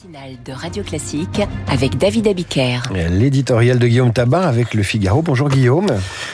matinale de Radio Classique avec David Abiker. L'éditorial de Guillaume Tabar avec le Figaro. Bonjour Guillaume.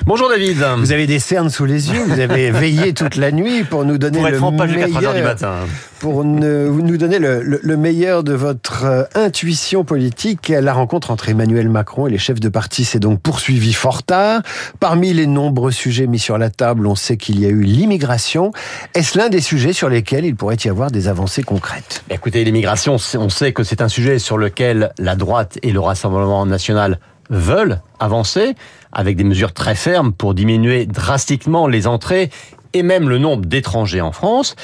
Bonjour David. Vous avez des cernes sous les yeux, vous avez veillé toute la nuit pour nous donner Pour le être en page jusqu'à 3 meilleur, heures du matin. Pour nous donner le, le- le meilleur de votre euh, intuition politique. La rencontre entre Emmanuel Macron et les chefs de parti s'est donc poursuivie fort tard. Parmi les nombreux sujets mis sur la table, on sait qu'il y a eu l'immigration. Est-ce l'un des sujets sur lesquels il pourrait y avoir des avancées concrètes? Écoutez, l'immigration, on sait que c'est un sujet sur lequel la droite et le Rassemblement national veulent avancer avec des mesures très fermes pour diminuer drastiquement les entrées et même le nombre d'étrangers en France,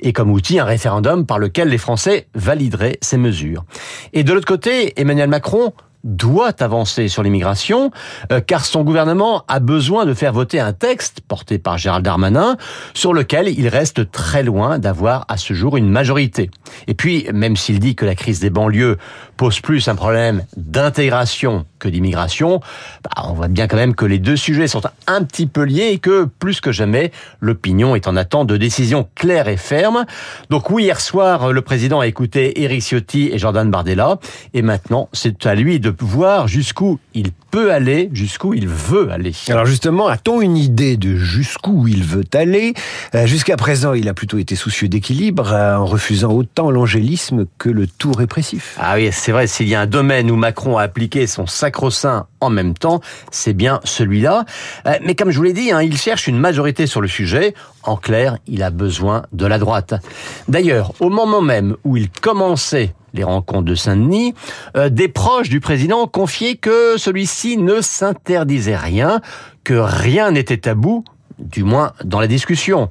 et comme outil un référendum par lequel les Français valideraient ces mesures. Et de l'autre côté, Emmanuel Macron doit avancer sur l'immigration, euh, car son gouvernement a besoin de faire voter un texte porté par Gérald Darmanin, sur lequel il reste très loin d'avoir à ce jour une majorité. Et puis, même s'il dit que la crise des banlieues pose plus un problème d'intégration que d'immigration, bah, on voit bien quand même que les deux sujets sont un petit peu liés et que, plus que jamais, l'opinion est en attente de décisions claires et fermes. Donc oui, hier soir, le président a écouté Éric Ciotti et Jordan Bardella, et maintenant, c'est à lui de voir jusqu'où il peut aller, jusqu'où il veut aller. Alors justement, a-t-on une idée de jusqu'où il veut aller? Euh, Jusqu'à présent, il a plutôt été soucieux d'équilibre, euh, en refusant autant l'angélisme que le tout répressif. Ah oui, c'est vrai, s'il y a un domaine où Macron a appliqué son sacro-saint en même temps, c'est bien celui-là. Euh, Mais comme je vous l'ai dit, hein, il cherche une majorité sur le sujet. En clair, il a besoin de la droite. D'ailleurs, au moment même où il commençait les rencontres de Saint-Denis, euh, des proches du président confiaient que celui-ci ne s'interdisait rien, que rien n'était tabou du moins dans la discussion.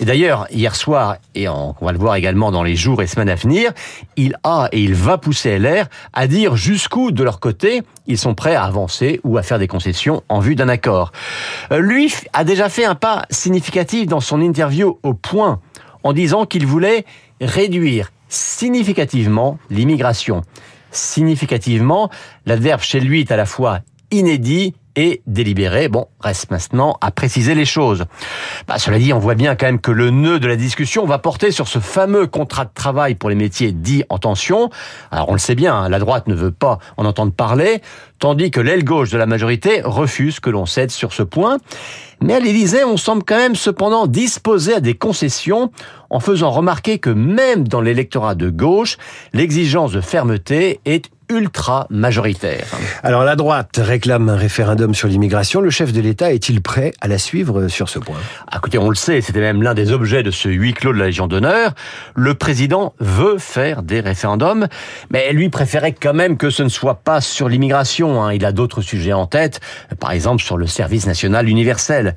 Et d'ailleurs, hier soir, et on va le voir également dans les jours et semaines à venir, il a et il va pousser LR à dire jusqu'où, de leur côté, ils sont prêts à avancer ou à faire des concessions en vue d'un accord. Euh, Lui a déjà fait un pas significatif dans son interview au point, en disant qu'il voulait réduire significativement l'immigration. Significativement, l'adverbe chez lui est à la fois inédit et délibéré. Bon, reste maintenant à préciser les choses. Bah, cela dit, on voit bien quand même que le nœud de la discussion va porter sur ce fameux contrat de travail pour les métiers dits en tension. Alors on le sait bien, hein, la droite ne veut pas en entendre parler, tandis que l'aile gauche de la majorité refuse que l'on cède sur ce point. Mais à l'Élysée, on semble quand même cependant disposé à des concessions en faisant remarquer que même dans l'électorat de gauche, l'exigence de fermeté est ultra majoritaire. Alors la droite réclame un référendum sur l'immigration. Le chef de l'État est-il prêt à la suivre sur ce point? Ah, Écoutez, on le sait, c'était même l'un des objets de ce huis clos de la Légion d'honneur. Le président veut faire des référendums, mais lui préférait quand même que ce ne soit pas sur l'immigration. hein. Il a d'autres sujets en tête, par exemple sur le service national universel.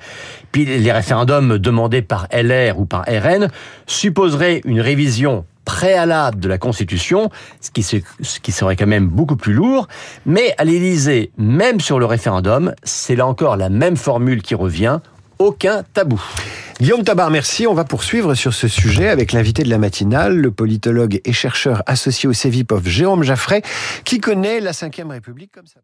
Puis les référendums demandés par LR ou par RN supposeraient une révision préalable de la Constitution, ce qui, serait quand même beaucoup plus lourd. Mais à l'Élysée, même sur le référendum, c'est là encore la même formule qui revient, aucun tabou. Guillaume Tabar, merci. On va poursuivre sur ce sujet avec l'invité de la matinale, le politologue et chercheur associé au CEVIPOF Jérôme Jaffray, qui connaît la Ve République comme ça.